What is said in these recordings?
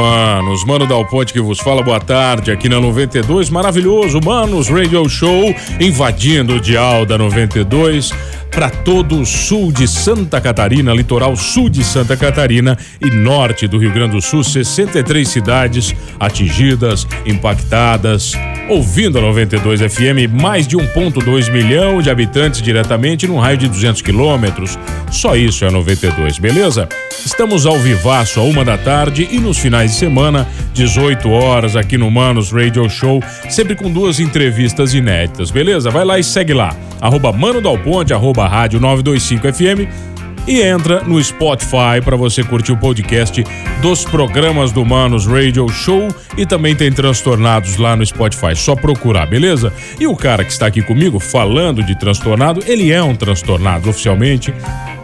Manos. Mano Dal Ponte que vos fala, boa tarde. Aqui na 92, maravilhoso. Manos Radio Show, invadindo o dial da 92 para todo o sul de Santa Catarina, litoral sul de Santa Catarina e norte do Rio Grande do Sul, 63 cidades atingidas, impactadas. Ouvindo a 92 FM, mais de 1,2 milhão de habitantes diretamente num raio de 200 quilômetros. Só isso é a 92, beleza? Estamos ao vivaço a uma da tarde e nos finais de semana, 18 horas, aqui no Manos Radio Show, sempre com duas entrevistas inéditas, beleza? Vai lá e segue lá, arroba Mano Dal Ponte, arroba Rádio 925 FM e entra no Spotify para você curtir o podcast dos programas do Manos Radio Show e também tem transtornados lá no Spotify. Só procurar, beleza? E o cara que está aqui comigo falando de transtornado, ele é um transtornado oficialmente,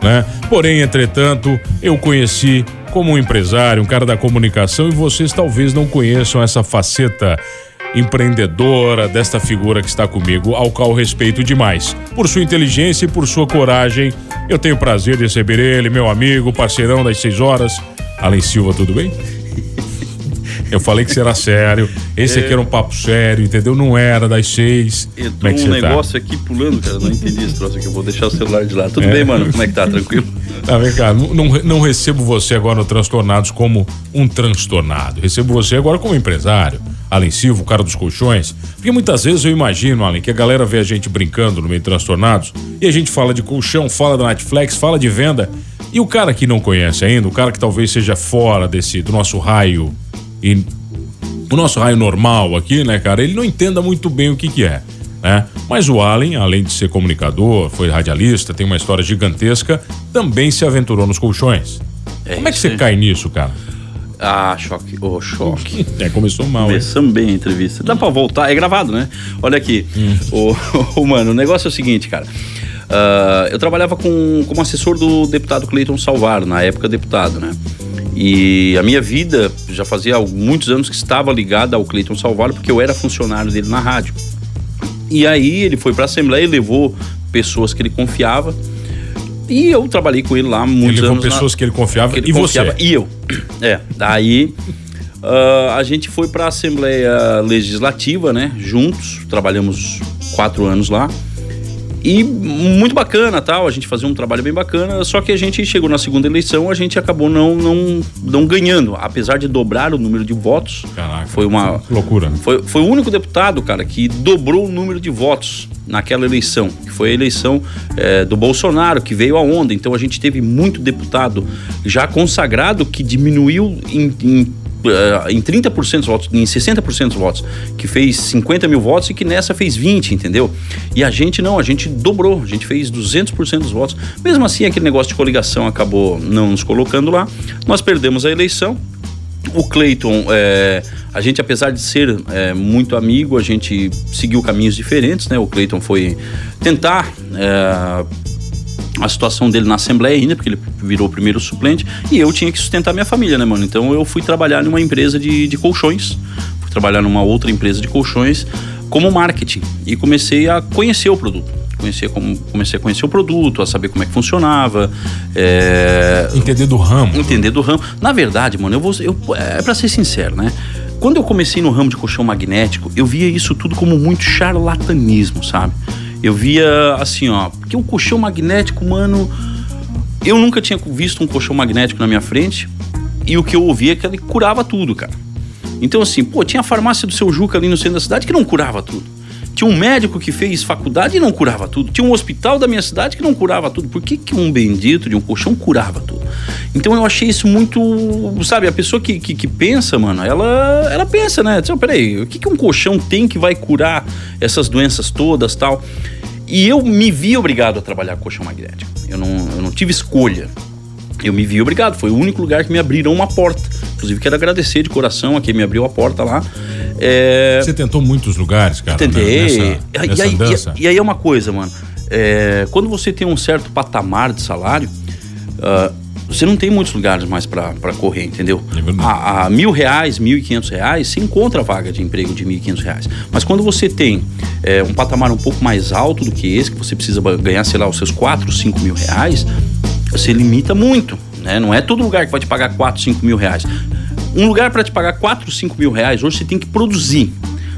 né? Porém, entretanto, eu conheci como um empresário, um cara da comunicação e vocês talvez não conheçam essa faceta empreendedora desta figura que está comigo, ao qual respeito demais. Por sua inteligência e por sua coragem, eu tenho o prazer de receber ele, meu amigo, parceirão das seis horas. Alan Silva, tudo bem? Eu falei que será sério. Esse é. aqui era um papo sério, entendeu? Não era das seis. Entrou é um tá? negócio tá? aqui pulando, cara. Não entendi esse troço aqui. Eu vou deixar o celular de lá. Tudo é. bem, mano? Como é que tá? Tranquilo? Tá, vem cá. Não, não recebo você agora no Transtornados como um transtornado. Recebo você agora como empresário. Alan Silva, o cara dos colchões. Porque muitas vezes eu imagino, Alan, que a galera vê a gente brincando no meio transtornados e a gente fala de colchão, fala da Netflix, fala de venda. E o cara que não conhece ainda, o cara que talvez seja fora desse do nosso raio e o nosso raio normal aqui, né, cara, ele não entenda muito bem o que que é. Né? Mas o Allen, além de ser comunicador, foi radialista, tem uma história gigantesca, também se aventurou nos colchões. É Como é que você cai nisso, cara? Ah, choque. Oh, choque. É, começou mal. Começamos bem a entrevista. Dá pra voltar? É gravado, né? Olha aqui. Hum. O, o, mano, o negócio é o seguinte, cara. Uh, eu trabalhava com, como assessor do deputado Cleiton Salvar, na época deputado, né? E a minha vida já fazia muitos anos que estava ligada ao Cleiton Salvar, porque eu era funcionário dele na rádio. E aí ele foi para a Assembleia e levou pessoas que ele confiava. E eu trabalhei com ele lá muitos ele anos. Levou pessoas na... que ele confiava que ele e confiava, você? E eu. É, daí uh, a gente foi para a Assembleia Legislativa, né? Juntos, trabalhamos quatro anos lá. E muito bacana, tal, a gente fazia um trabalho bem bacana, só que a gente chegou na segunda eleição, a gente acabou não não, não ganhando, apesar de dobrar o número de votos. Caraca, foi uma loucura. Foi, foi o único deputado, cara, que dobrou o número de votos naquela eleição, que foi a eleição é, do Bolsonaro, que veio a onda. Então a gente teve muito deputado já consagrado que diminuiu em, em em 30% dos votos, em 60% dos votos, que fez 50 mil votos e que nessa fez 20, entendeu? E a gente não, a gente dobrou, a gente fez 200% dos votos. Mesmo assim, aquele negócio de coligação acabou não nos colocando lá. Nós perdemos a eleição. O Cleiton, é, a gente, apesar de ser é, muito amigo, a gente seguiu caminhos diferentes, né? O Cleiton foi tentar é, a situação dele na Assembleia ainda, porque ele virou o primeiro suplente, e eu tinha que sustentar minha família, né, mano? Então eu fui trabalhar numa empresa de, de colchões, fui trabalhar numa outra empresa de colchões como marketing e comecei a conhecer o produto. Comecei, como, comecei a conhecer o produto, a saber como é que funcionava. É... Entender do ramo. Entender do ramo. Na verdade, mano, eu vou. Eu, é pra ser sincero, né? Quando eu comecei no ramo de colchão magnético, eu via isso tudo como muito charlatanismo, sabe? Eu via assim, ó, porque o colchão magnético, mano, eu nunca tinha visto um colchão magnético na minha frente e o que eu ouvia é que ele curava tudo, cara. Então, assim, pô, tinha a farmácia do seu Juca ali no centro da cidade que não curava tudo. Tinha um médico que fez faculdade e não curava tudo. Tinha um hospital da minha cidade que não curava tudo. Por que, que um bendito de um colchão curava tudo? Então eu achei isso muito. Sabe, a pessoa que, que, que pensa, mano, ela, ela pensa, né? Então, peraí, o que, que um colchão tem que vai curar essas doenças todas tal? E eu me vi obrigado a trabalhar colchão magnético. Eu não, eu não tive escolha. Eu me vi obrigado. Foi o único lugar que me abriram uma porta. Inclusive, quero agradecer de coração a quem me abriu a porta lá. É... Você tentou muitos lugares, cara? Tentei. Né? Nessa, nessa e, aí, e, e, aí é uma coisa, mano. É, quando você tem um certo patamar de salário, uh, você não tem muitos lugares mais para correr, entendeu? É a, a, mil reais, mil e quinhentos reais, você encontra vaga de emprego de mil e quinhentos reais. Mas quando você tem é, um patamar um pouco mais alto do que esse, que você precisa ganhar, sei lá, os seus quatro, cinco mil reais, você limita muito. Né? Não é todo lugar que vai te pagar quatro, cinco mil reais. Um lugar para te pagar 4, 5 mil reais, hoje você tem que produzir.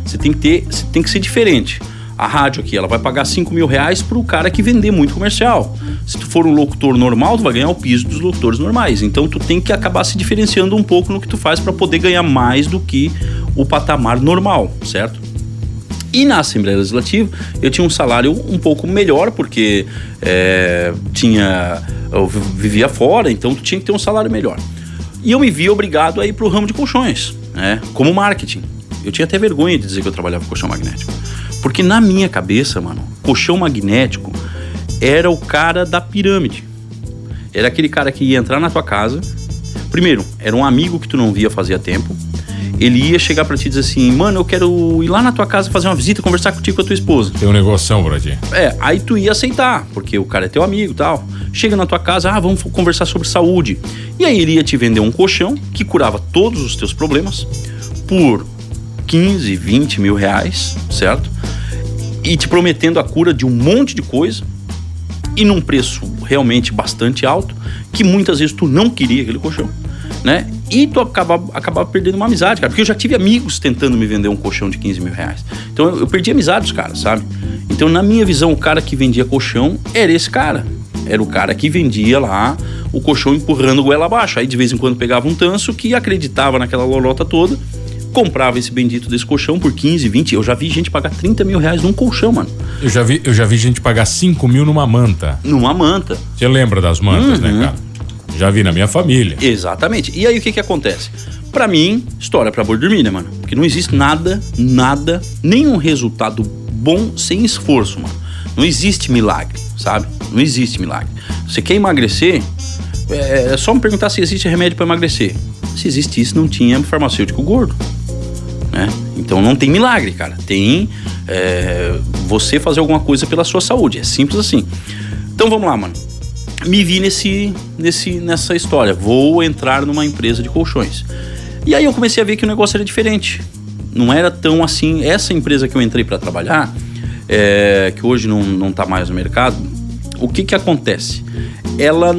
Você tem que ter, você tem que ser diferente. A rádio aqui, ela vai pagar 5 mil reais para o cara que vender muito comercial. Se tu for um locutor normal, tu vai ganhar o piso dos locutores normais. Então tu tem que acabar se diferenciando um pouco no que tu faz para poder ganhar mais do que o patamar normal, certo? E na Assembleia Legislativa eu tinha um salário um pouco melhor, porque é, tinha. Eu vivia fora, então tu tinha que ter um salário melhor. E eu me vi obrigado a ir pro ramo de colchões, né? Como marketing. Eu tinha até vergonha de dizer que eu trabalhava com colchão magnético. Porque na minha cabeça, mano, colchão magnético era o cara da pirâmide. Era aquele cara que ia entrar na tua casa. Primeiro, era um amigo que tu não via fazia tempo ele ia chegar para ti e dizer assim, mano, eu quero ir lá na tua casa fazer uma visita, conversar contigo com a tua esposa. Tem um negoção pra ti. É, aí tu ia aceitar, porque o cara é teu amigo e tal. Chega na tua casa, ah, vamos conversar sobre saúde. E aí ele ia te vender um colchão que curava todos os teus problemas por 15, 20 mil reais, certo? E te prometendo a cura de um monte de coisa e num preço realmente bastante alto, que muitas vezes tu não queria aquele colchão né? E tu acabava, acabava perdendo uma amizade, cara. Porque eu já tive amigos tentando me vender um colchão de 15 mil reais. Então eu, eu perdi amizade dos caras, sabe? Então, na minha visão, o cara que vendia colchão era esse cara. Era o cara que vendia lá o colchão empurrando goela abaixo. Aí de vez em quando pegava um tanso que acreditava naquela lolota toda, comprava esse bendito desse colchão por 15, 20. Eu já vi gente pagar 30 mil reais num colchão, mano. Eu já vi, eu já vi gente pagar 5 mil numa manta. Numa manta. Você lembra das mantas, né, uhum. né, cara? Já vi na minha família. Exatamente. E aí o que que acontece? Para mim, história para boi dormir, né, mano? Porque não existe nada, nada, nenhum resultado bom sem esforço, mano. Não existe milagre, sabe? Não existe milagre. Você quer emagrecer? É, é só me perguntar se existe remédio para emagrecer. Se existisse, não tinha farmacêutico gordo. Né? Então não tem milagre, cara. Tem é, você fazer alguma coisa pela sua saúde. É simples assim. Então vamos lá, mano me vi nesse, nesse, nessa história. Vou entrar numa empresa de colchões. E aí eu comecei a ver que o negócio era diferente. Não era tão assim. Essa empresa que eu entrei para trabalhar, é, que hoje não, não tá mais no mercado, o que que acontece? Ela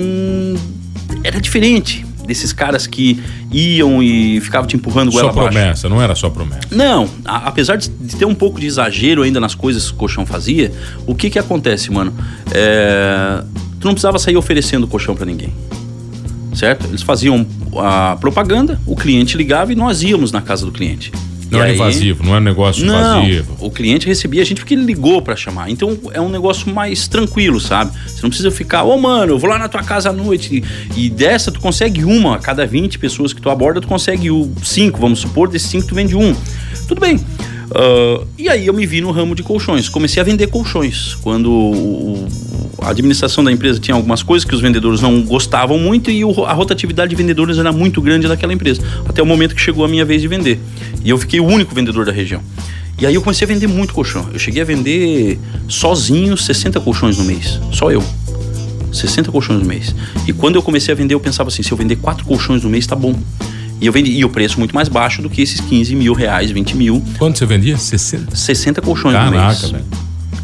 era diferente desses caras que iam e ficavam te empurrando goela Só promessa, não era só promessa. Não, a, apesar de, de, ter um pouco de exagero ainda nas coisas que o colchão fazia, o que que acontece, mano? É, tu não precisava sair oferecendo colchão para ninguém. Certo? Eles faziam a propaganda, o cliente ligava e nós íamos na casa do cliente. Não é invasivo, não é um negócio não, invasivo. O cliente recebia a gente porque ele ligou para chamar. Então é um negócio mais tranquilo, sabe? Você não precisa ficar, ô oh, mano, eu vou lá na tua casa à noite. E, e dessa tu consegue uma, a cada 20 pessoas que tu aborda, tu consegue o cinco, vamos supor, desses cinco tu vende um. Tudo bem. Uh, e aí eu me vi no ramo de colchões. Comecei a vender colchões. Quando o, a administração da empresa tinha algumas coisas que os vendedores não gostavam muito e o, a rotatividade de vendedores era muito grande naquela empresa. Até o momento que chegou a minha vez de vender. E eu fiquei o único vendedor da região. E aí eu comecei a vender muito colchão. Eu cheguei a vender sozinho 60 colchões no mês. Só eu. 60 colchões no mês. E quando eu comecei a vender, eu pensava assim: se eu vender quatro colchões no mês, tá bom. E eu vendi, e o preço muito mais baixo do que esses 15 mil reais, 20 mil. Quanto você vendia? 60? 60 colchões Caraca, mês. Velho.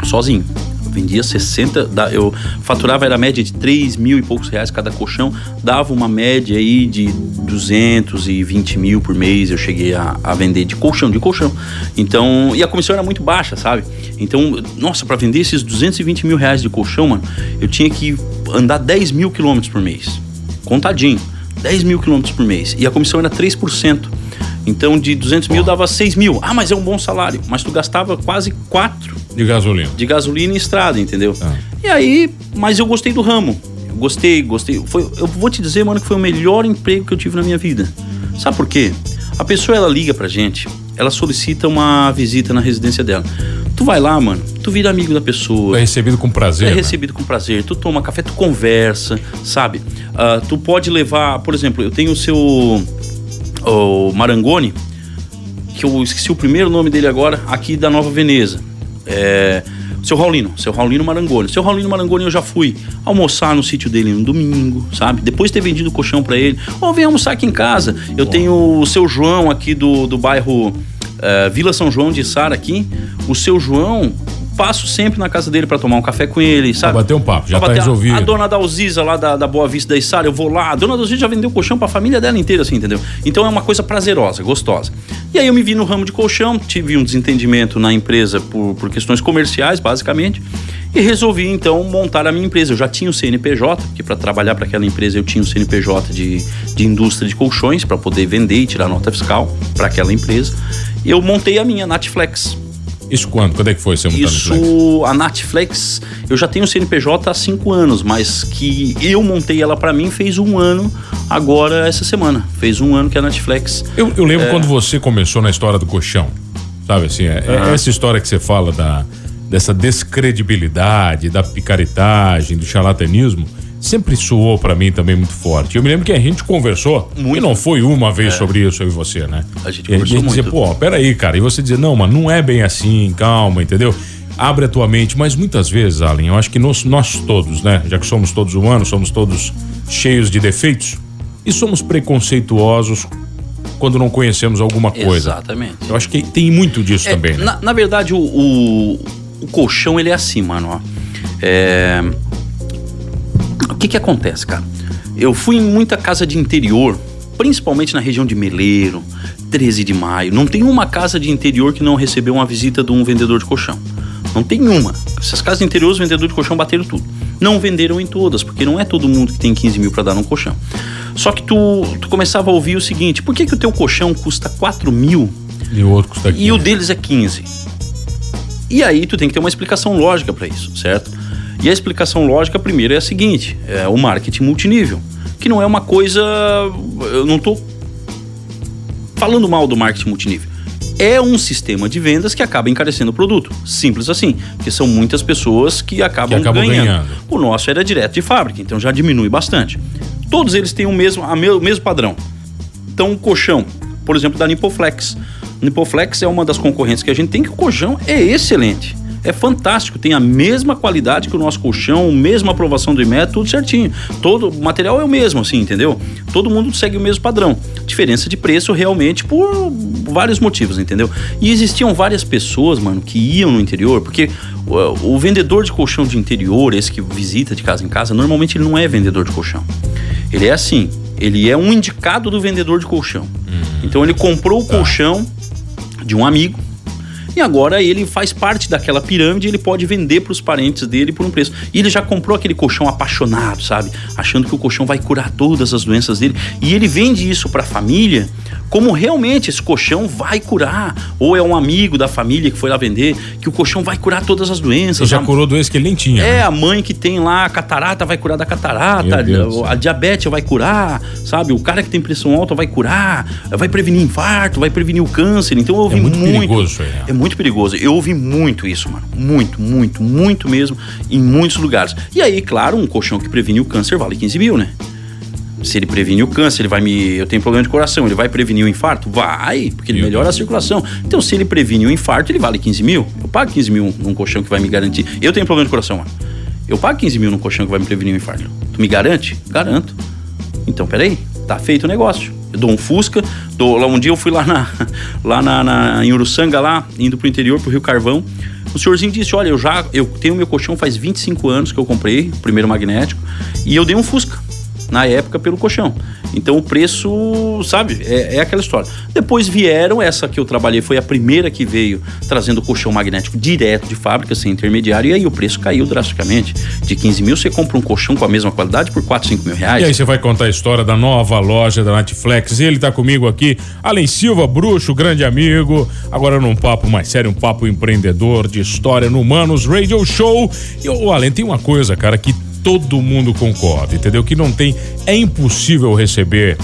Sozinho. Eu vendia 60, eu faturava era a média de 3 mil e poucos reais cada colchão, dava uma média aí de 220 mil por mês. Eu cheguei a, a vender de colchão, de colchão. Então, e a comissão era muito baixa, sabe? Então, nossa, para vender esses 220 mil reais de colchão, mano, eu tinha que andar 10 mil quilômetros por mês. Contadinho. 10 mil quilômetros por mês. E a comissão era 3%. Então, de 200 mil dava 6 mil. Ah, mas é um bom salário. Mas tu gastava quase 4 De gasolina. De gasolina e estrada, entendeu? Ah. E aí, mas eu gostei do ramo. Eu gostei, gostei. Foi, eu vou te dizer, mano, que foi o melhor emprego que eu tive na minha vida. Sabe por quê? A pessoa ela liga pra gente, ela solicita uma visita na residência dela. Tu vai lá, mano, tu vira amigo da pessoa. É recebido com prazer. É né? recebido com prazer. Tu toma café, tu conversa, sabe? Uh, tu pode levar, por exemplo, eu tenho o seu o Marangoni, que eu esqueci o primeiro nome dele agora, aqui da Nova Veneza. É, seu Raulino, seu Raulino Marangoni. Seu Raulino Marangoni eu já fui almoçar no sítio dele no domingo, sabe? Depois de ter vendido o colchão para ele. Ou vem almoçar aqui em casa. Eu tenho o seu João aqui do, do bairro uh, Vila São João de Sara aqui. O seu João passo sempre na casa dele para tomar um café com ele, sabe? Pra bater um papo, já pra tá resolvido. A, a, dona Dalziza lá da, da Boa Vista da Isara, eu vou lá. A dona Dalziza já vendeu colchão pra família dela inteira, assim, entendeu? Então é uma coisa prazerosa, gostosa. E aí eu me vi no ramo de colchão, tive um desentendimento na empresa por, por questões comerciais, basicamente. E resolvi então montar a minha empresa. Eu já tinha o CNPJ, porque para trabalhar para aquela empresa eu tinha o CNPJ de, de indústria de colchões para poder vender e tirar nota fiscal para aquela empresa. Eu montei a minha Natflex. Isso quando? Quando é que foi você montar Isso, a Netflix, eu já tenho o CNPJ há cinco anos, mas que eu montei ela para mim fez um ano agora essa semana. Fez um ano que a Netflix. Eu, eu lembro é... quando você começou na história do colchão, sabe assim, é, é essa história que você fala da, dessa descredibilidade, da picaretagem, do charlatanismo sempre soou para mim também muito forte. Eu me lembro que a gente conversou, muito. e não foi uma vez é. sobre isso, eu e você, né? A gente conversou e a gente dizia, pô, peraí, cara, e você dizia, não, mas não é bem assim, calma, entendeu? Abre a tua mente, mas muitas vezes, Allen, eu acho que nós, nós todos, né? Já que somos todos humanos, somos todos cheios de defeitos e somos preconceituosos quando não conhecemos alguma coisa. Exatamente. Eu acho que tem muito disso é, também, né? Na, na verdade, o, o, o, colchão, ele é assim, mano, ó. É, o que que acontece, cara? Eu fui em muita casa de interior, principalmente na região de Meleiro, 13 de maio. Não tem uma casa de interior que não recebeu uma visita de um vendedor de colchão. Não tem uma. Essas casas de interior, os vendedores de colchão bateram tudo. Não venderam em todas, porque não é todo mundo que tem 15 mil para dar num colchão. Só que tu, tu começava a ouvir o seguinte: por que, que o teu colchão custa 4 mil e o outro custa 15? E o deles é 15. E aí tu tem que ter uma explicação lógica para isso, certo? E a explicação lógica, primeiro, é a seguinte: é o marketing multinível, que não é uma coisa. Eu não estou falando mal do marketing multinível. É um sistema de vendas que acaba encarecendo o produto. Simples assim. Porque são muitas pessoas que acabam, que acabam ganhando. ganhando. O nosso era direto de fábrica, então já diminui bastante. Todos eles têm o mesmo, a me, o mesmo padrão. Então, o colchão, por exemplo, da Nipoflex. Nipoflex é uma das concorrentes que a gente tem, que o colchão é excelente é fantástico, tem a mesma qualidade que o nosso colchão, mesma aprovação do IMET, tudo certinho. Todo o material é o mesmo, assim, entendeu? Todo mundo segue o mesmo padrão. Diferença de preço realmente por vários motivos, entendeu? E existiam várias pessoas, mano, que iam no interior, porque o, o vendedor de colchão de interior, esse que visita de casa em casa, normalmente ele não é vendedor de colchão. Ele é assim, ele é um indicado do vendedor de colchão. Hum. Então ele comprou o tá. colchão de um amigo, e agora ele faz parte daquela pirâmide, ele pode vender para os parentes dele por um preço. E ele já comprou aquele colchão apaixonado, sabe? Achando que o colchão vai curar todas as doenças dele. E ele vende isso para a família como realmente esse colchão vai curar. Ou é um amigo da família que foi lá vender, que o colchão vai curar todas as doenças. Ele já a... curou doenças que ele nem tinha. É, né? a mãe que tem lá a catarata vai curar da catarata, a diabetes vai curar, sabe? O cara que tem pressão alta vai curar, vai prevenir infarto, vai prevenir o câncer. Então eu ouvi é muito. muito perigoso aí, né? É muito perigoso. Eu ouvi muito isso, mano. Muito, muito, muito mesmo, em muitos lugares. E aí, claro, um colchão que previne o câncer vale 15 mil, né? Se ele prevenir o câncer, ele vai me. Eu tenho problema de coração, ele vai prevenir o infarto? Vai, porque ele melhora a circulação. Então, se ele previne o infarto, ele vale 15 mil. Eu pago 15 mil num colchão que vai me garantir. Eu tenho problema de coração, mano. Eu pago 15 mil num colchão que vai me prevenir o infarto. Tu me garante? Garanto. Então, peraí, tá feito o negócio. Dou um Fusca, dou, lá um dia eu fui lá na lá na, na em Uruçanga lá, indo pro interior pro Rio Carvão. O senhorzinho disse: "Olha, eu já eu tenho meu colchão faz 25 anos que eu comprei, o primeiro magnético, e eu dei um Fusca na época pelo colchão. Então o preço, sabe, é, é, aquela história. Depois vieram, essa que eu trabalhei foi a primeira que veio trazendo colchão magnético direto de fábrica, sem intermediário, e aí o preço caiu drasticamente. De 15 mil você compra um colchão com a mesma qualidade por 4, 5 mil reais. E aí você vai contar a história da nova loja da Netflix. Ele tá comigo aqui, Além Silva, bruxo, grande amigo. Agora num papo mais sério, um papo empreendedor de história no Manos Radio Show. E o tem uma coisa, cara, que todo mundo concorda, entendeu? Que não tem, é impossível receber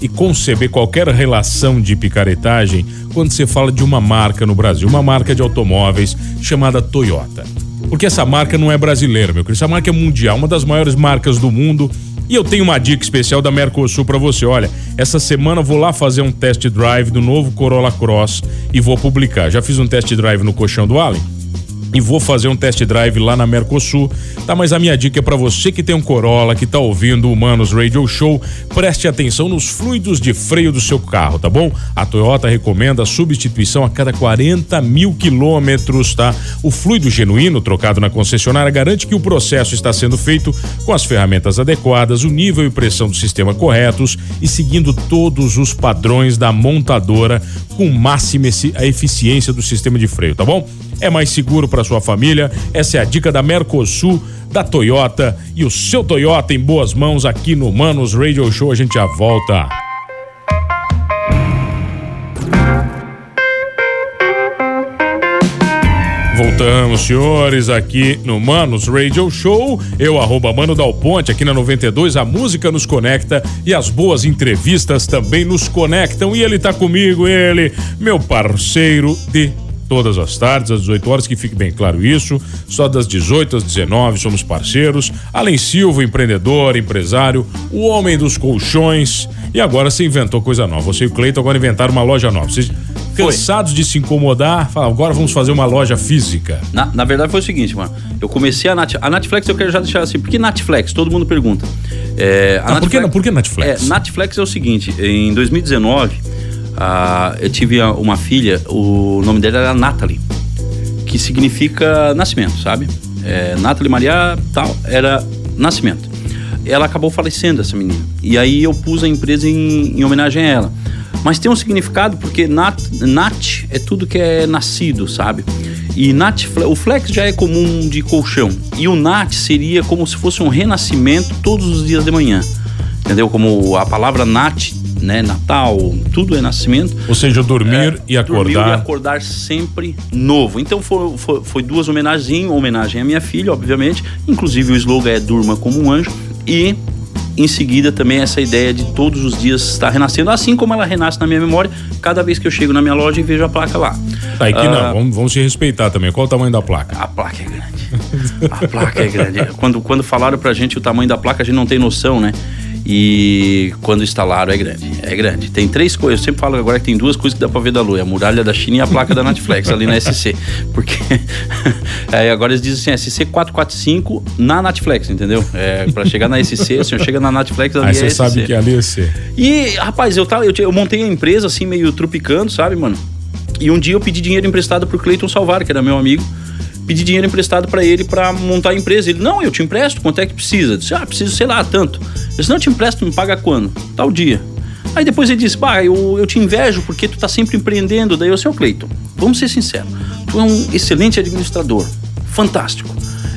e conceber qualquer relação de picaretagem quando você fala de uma marca no Brasil, uma marca de automóveis chamada Toyota. Porque essa marca não é brasileira, meu querido, essa marca é mundial, uma das maiores marcas do mundo. E eu tenho uma dica especial da Mercosul para você. Olha, essa semana vou lá fazer um test drive do novo Corolla Cross e vou publicar. Já fiz um test drive no colchão do Allen e vou fazer um test drive lá na Mercosul. Tá, mas a minha dica é para você que tem um Corolla, que tá ouvindo o Humanos Radio Show, preste atenção nos fluidos de freio do seu carro, tá bom? A Toyota recomenda a substituição a cada 40 mil quilômetros, tá? O fluido genuíno trocado na concessionária garante que o processo está sendo feito com as ferramentas adequadas, o nível e pressão do sistema corretos e seguindo todos os padrões da montadora com máxima eficiência do sistema de freio, tá bom? É mais seguro para sua família. Essa é a dica da Mercosul, da Toyota e o seu Toyota em boas mãos aqui no Manos Radio Show. A gente já volta. Voltamos, senhores, aqui no Manos Radio Show. Eu, arroba Mano Dal Ponte, aqui na 92. A música nos conecta e as boas entrevistas também nos conectam. E ele tá comigo, ele, meu parceiro de todas as tardes, às 18 horas, que fique bem claro isso. Só das 18 às 19 somos parceiros. Além Silva, empreendedor, empresário, o homem dos colchões. E agora você inventou coisa nova. Você e o Cleiton agora inventaram uma loja nova. Vocês cansados de se incomodar, falaram, agora vamos fazer uma loja física. Na, na verdade foi o seguinte, mano. Eu comecei a Nat, a Netflix, eu quero já deixar assim, por que Netflix? Todo mundo pergunta. É, a ah, Netflix, por, que, por que Netflix? É, Netflix é o seguinte, em 2019 ah, eu tive uma filha, o nome dela era Natalie, que significa nascimento, sabe? É, Natalie Maria tal, era nascimento. Ela acabou falecendo, essa menina. E aí eu pus a empresa em, em homenagem a ela. Mas tem um significado porque nat, nat é tudo que é nascido, sabe? E nat, o flex já é comum de colchão. E o nat seria como se fosse um renascimento todos os dias de manhã. Entendeu? Como a palavra nat né? Natal, tudo é nascimento. Ou seja, dormir é, e acordar. Dormir e acordar sempre novo. Então foi, foi, foi duas homenagens, homenagem à minha filha, obviamente. Inclusive o slogan é Durma como um anjo. E em seguida também essa ideia de todos os dias estar renascendo, assim como ela renasce na minha memória, cada vez que eu chego na minha loja e vejo a placa lá. Tá, aqui ah, não, vamos, vamos se respeitar também. Qual o tamanho da placa? A placa é grande. A placa é grande. Quando, quando falaram pra gente o tamanho da placa, a gente não tem noção, né? E quando instalaram é grande. É grande. Tem três coisas. Eu sempre falo agora que tem duas coisas que dá pra ver da lua: é a muralha da China e a placa da Netflix ali na SC. Porque é, agora eles dizem assim: SC 445 na Netflix, entendeu? É, pra chegar na SC, o senhor chega na Netflix ali Aí você é sabe que ali é SC. E, rapaz, eu, tava, eu, eu montei a empresa assim, meio trupicando, sabe, mano? E um dia eu pedi dinheiro emprestado pro Cleiton Salvar, que era meu amigo pedi dinheiro emprestado para ele para montar a empresa. Ele, não, eu te empresto, quanto é que precisa? Eu disse, ah, preciso, sei lá, tanto. Eu disse, não, eu te empresto, me paga quando? Tal dia. Aí depois ele disse, bah, eu, eu te invejo porque tu tá sempre empreendendo. Daí eu, seu Cleiton, vamos ser sinceros, tu é um excelente administrador, fantástico.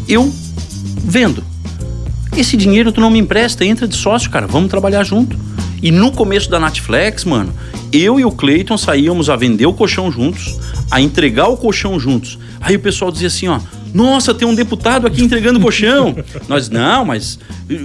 Eu vendo. Esse dinheiro tu não me empresta, entra de sócio, cara, vamos trabalhar junto. E no começo da Netflix, mano, eu e o Cleiton saíamos a vender o colchão juntos, a entregar o colchão juntos. Aí o pessoal dizia assim, ó, nossa, tem um deputado aqui entregando colchão. Nós, não, mas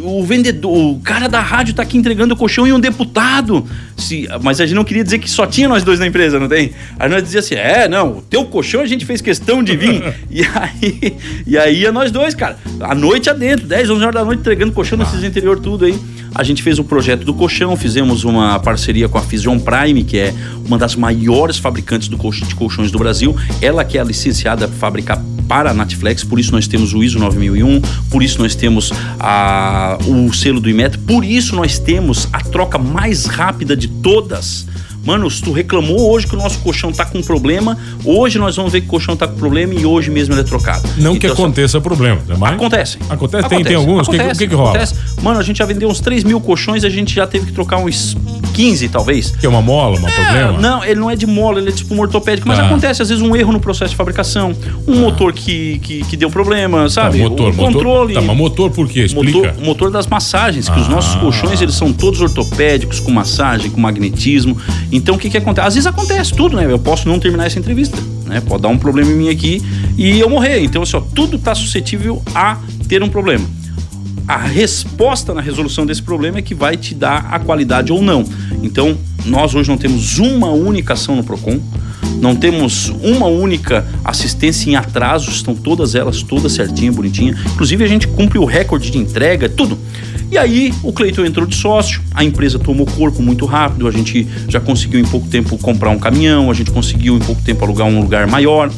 o vendedor, o cara da rádio tá aqui entregando o colchão e um deputado. Se, mas a gente não queria dizer que só tinha nós dois na empresa, não tem? Aí nós dizia assim, é, não, o teu colchão a gente fez questão de vir. e aí, e aí ia nós dois, cara, a noite adentro, 10, 11 horas da noite entregando colchão nesses interior tudo aí. A gente fez o projeto do colchão, fizemos uma parceria com a Fusion Prime, que é uma das maiores fabricantes de colchões do Brasil. Ela que é licenciada a fabricar para a Netflix, por isso nós temos o ISO 9001, por isso nós temos a, o selo do IMET, por isso nós temos a troca mais rápida de todas Mano, se tu reclamou hoje que o nosso colchão tá com problema, hoje nós vamos ver que o colchão tá com problema e hoje mesmo ele é trocado. Não que Então, só- aconteça problema, né? mas Acontece. Acontece, tem- tem alguns? O que- que que rola? Acontece. Mano, a gente já vendeu uns 3 mil colchões, a gente já teve que trocar uns 15, talvez. Que é uma mola, um problema? É, não, ele não é de mola, ele é tipo um ortopédico, mas Ah. acontece às vezes um erro no processo de fabricação, um motor que, que, que deu problema, Tá, sabe? motor, o motor. controle. Tá, mas motor por quê? Explica. Motor, o motor das massagens, que os Ah. nossos colchões eles são todos ortopédicos, com massagem, com magnetismo. Então o que que acontece? Às vezes acontece tudo, né? Eu posso não terminar essa entrevista, né? Pode dar um problema em mim aqui e eu morrer. Então, assim, ó, tudo tá suscetível a ter um problema. A resposta na resolução desse problema é que vai te dar a qualidade ou não. Então, nós hoje não temos uma única ação no Procon, não temos uma única assistência em atrasos, estão todas elas todas certinha, bonitinha. Inclusive a gente cumpre o recorde de entrega, tudo. E aí o Cleiton entrou de sócio, a empresa tomou corpo muito rápido, a gente já conseguiu em pouco tempo comprar um caminhão, a gente conseguiu em pouco tempo alugar um lugar maior.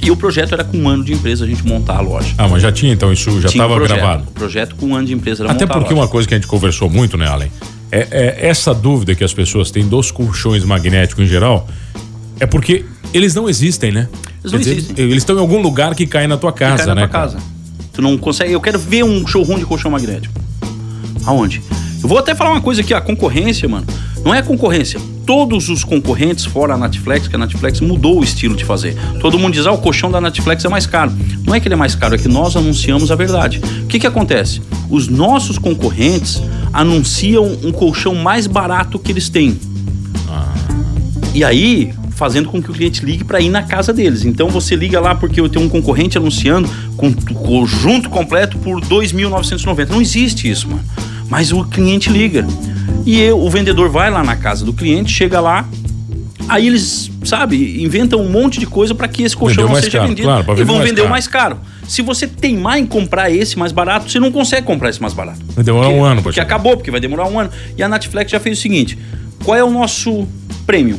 E o projeto era com um ano de empresa a gente montar a loja. Ah, mas já tinha então isso, já um estava gravado. O projeto com um ano de empresa era Até porque uma coisa que a gente conversou muito, né, Allen? É, é essa dúvida que as pessoas têm dos colchões magnéticos em geral, é porque eles não existem, né? Eles não dizer, existem. Eles estão em algum lugar que cai na tua casa, Cai na né? tua casa. Tu não consegue. Eu quero ver um showroom de colchão magnético. Aonde? Eu vou até falar uma coisa aqui, a concorrência, mano. Não é concorrência. Todos os concorrentes, fora a Netflix, que a Netflix mudou o estilo de fazer. Todo mundo diz, ah, o colchão da Netflix é mais caro. Não é que ele é mais caro, é que nós anunciamos a verdade. O que que acontece? Os nossos concorrentes anunciam um colchão mais barato que eles têm. E aí, fazendo com que o cliente ligue para ir na casa deles. Então você liga lá porque eu tenho um concorrente anunciando com o conjunto completo por 2.990. Não existe isso, mano. Mas o cliente liga. E eu- o vendedor vai lá na casa do cliente, chega lá, aí eles, sabe, inventam um monte de coisa para que esse colchão não seja caro, vendido. claro, e vão mais vender o caro. mais caro. Se você teimar em comprar esse mais barato, você não consegue comprar esse mais barato. Vai demorar Porque- um ano Porque acabou, porque vai demorar um ano. E a Netflix já fez o seguinte: qual é o nosso premium?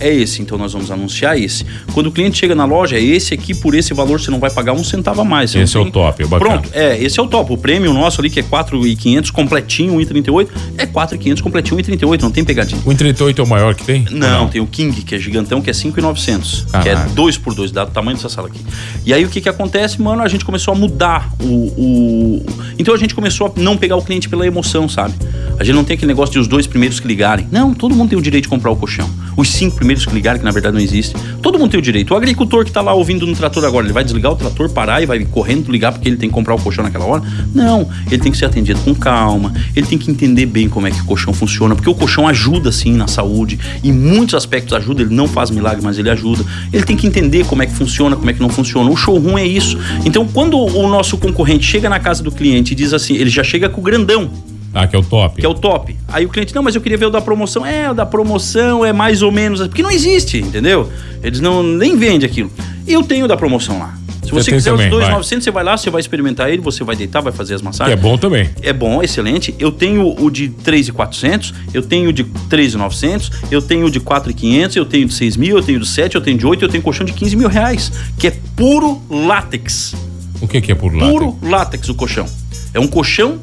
É esse, então nós vamos anunciar esse. Quando o cliente chega na loja, é esse aqui, por esse valor você não vai pagar um centavo a mais. Esse não é o top, é bacana. Pronto, é, esse é o top. O prêmio nosso ali, que é 4,500 completinho, 1,38, é 4,500 completinho, 1,38, não tem pegadinha. O 138 é o maior que tem? Não, Ou tem o King, que é gigantão, que é 5,900. Que é Caraca. 2 por 2 dá o tamanho dessa sala aqui. E aí o que que acontece, mano? A gente começou a mudar o, o- Então a gente começou a não pegar o cliente pela emoção, sabe? A gente não tem aquele negócio de os dois primeiros que ligarem. Não, todo mundo tem o direito de comprar o colchão. Os cinco primeiros que ligarem, que na verdade não existe. Todo mundo tem o direito. O agricultor que tá lá ouvindo no trator agora, ele vai desligar o trator, parar e vai correndo ligar porque ele tem que comprar o colchão naquela hora? Não, ele tem que ser atendido com calma, ele tem que entender bem como é que o colchão funciona, porque o colchão ajuda sim na saúde, em muitos aspectos ajuda, ele não faz milagre, mas ele ajuda. Ele tem que entender como é que funciona, como é que não funciona. O showroom é isso. Então, quando o nosso concorrente chega na casa do cliente e diz assim, ele já chega com o grandão, Ah, que é o top. que é o top. Aí o cliente, não, mas eu queria ver o da promoção. É, o da promoção é mais ou menos. Porque não existe, entendeu? Eles não nem vendem aquilo. Eu tenho o da promoção lá. Se Você você, quiser também, os vai. 2,900, você vai lá, você vai experimentar ele, você vai deitar, vai fazer as Que massagens. é bom também. É bom, excelente. Eu tenho o de 3,400, eu tenho o de 3,900, eu tenho o de 4,500, eu tenho de 6 mil, eu tenho de 7, eu tenho de 8, eu tenho colchão de 15 mil reais, que é puro látex. O que, que é por lá? Puro látex o colchão. É um colchão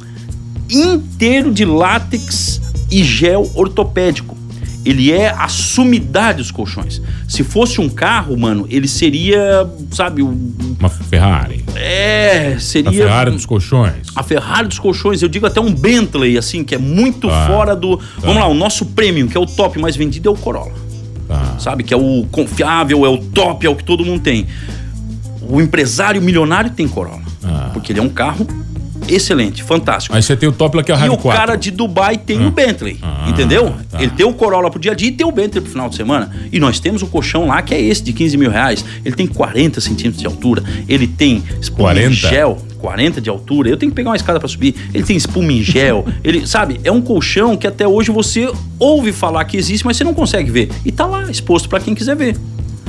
inteiro de látex e gel ortopédico. Ele é a sumidade dos colchões. Se fosse um carro, mano, ele seria, sabe, o Uma Ferrari. é, A seria Ferrari dos colchões. a Ferrari dos colchões, eu digo até um Bentley, assim, que é muito Tá. fora do. Vamos lá, o nosso premium, que é o top mais vendido, é o Corolla. Tá. Sabe? Que é o confiável, é o top, é o que todo mundo tem. O empresário milionário tem Corolla. Ah. Porque ele é um carro excelente, fantástico. Aí você tem o top lá que é o E o 4. cara de Dubai tem o Bentley, Ah, entendeu? tá. Ele tem o Corolla pro dia a dia e tem o Bentley pro final de semana. E nós temos o colchão lá que é esse de 15 mil reais. Ele tem 40 centímetros de altura. Ele tem espuma 40? em gel, 40 de altura. Eu tenho que pegar uma escada para subir. Ele tem espuma em gel. ele, sabe, é um colchão que até hoje você ouve falar que existe, mas você não consegue ver. E tá lá exposto para quem quiser ver.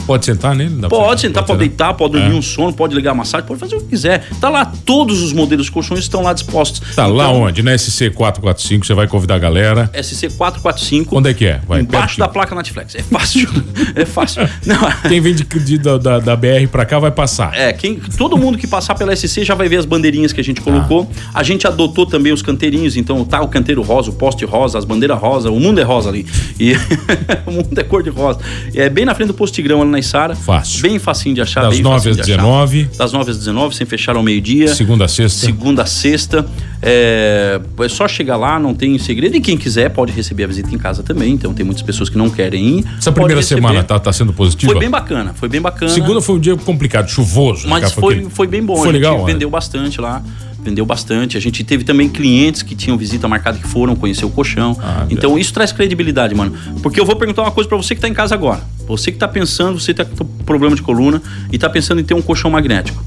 Pode sentar nele? Dá pode sentar, pode deitar, pode dormir é. um sono, pode ligar a massagem, pode fazer o que quiser. Tá lá, todos os modelos de colchões estão lá dispostos. Tá então, lá onde? Na SC 445, você vai convidar a galera. SC 445. Onde é que é? Vai, embaixo da placa Netflix. É fácil. é fácil. Não. Quem vem de, de da, da, BR pra cá vai passar. É, quem, todo mundo que passar pela SC já vai ver as bandeirinhas que a gente colocou. Ah. A gente adotou também os canteirinhos, então tá o canteiro rosa, o poste rosa, as bandeiras rosa, o mundo é rosa ali. E o mundo é cor de rosa. É bem na frente do posto Tigrão ali na Isara. Fácil. Bem facinho de achar. Das 9 às 19. Das 9 às 19, sem fechar ao meio-dia. Segunda a sexta. Segunda a sexta. É, é só chegar lá, não tem segredo. E quem quiser pode receber a visita em casa também. Então tem muitas pessoas que não querem ir. Essa primeira semana tá, tá sendo positiva? Foi bem bacana, foi bem bacana. Segunda foi um dia complicado, chuvoso. Mas foi, foi, foi bem bom. Foi legal. vendeu bastante lá vendeu bastante. A gente teve também clientes que tinham visita marcada que foram conhecer o colchão. Ah, então isso traz credibilidade, mano. Porque eu vou perguntar uma coisa para você que tá em casa agora. Você que tá pensando, você tá com problema de coluna e tá pensando em ter um colchão magnético.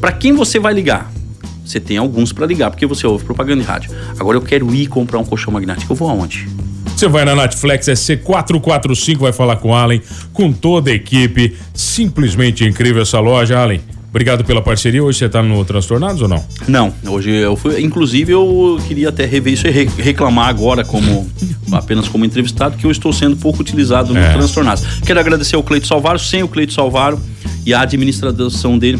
Para quem você vai ligar? Você tem alguns para ligar, porque você ouve propaganda de rádio. Agora eu quero ir comprar um colchão magnético. Eu vou aonde? Você vai na Netflix SC445, vai falar com o Allen, com toda a equipe. Simplesmente incrível essa loja, Allen. Obrigado pela parceria. Hoje você está no Transtornados ou não? Não, hoje eu fui. Inclusive, eu queria até rever isso e reclamar agora, como apenas como entrevistado, que eu estou sendo pouco utilizado no é. Transtornados. Quero agradecer ao Cleito Salvaro, sem o Cleito Salvaro e a administração dele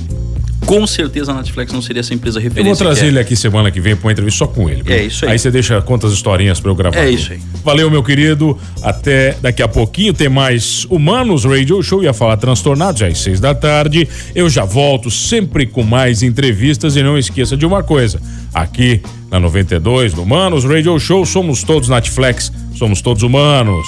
com certeza a Netflix não seria essa empresa referência. Eu vou trazer é. ele aqui semana que vem para uma entrevista só com ele. Viu? É isso aí. Aí você deixa quantas historinhas para eu gravar. É aqui. isso aí. Valeu, meu querido. Até daqui a pouquinho tem mais Humanos Radio Show. Ia falar transtornados às seis da tarde. Eu já volto sempre com mais entrevistas e não esqueça de uma coisa. Aqui na 92, no Humanos Radio Show, somos todos Netflix, somos todos humanos.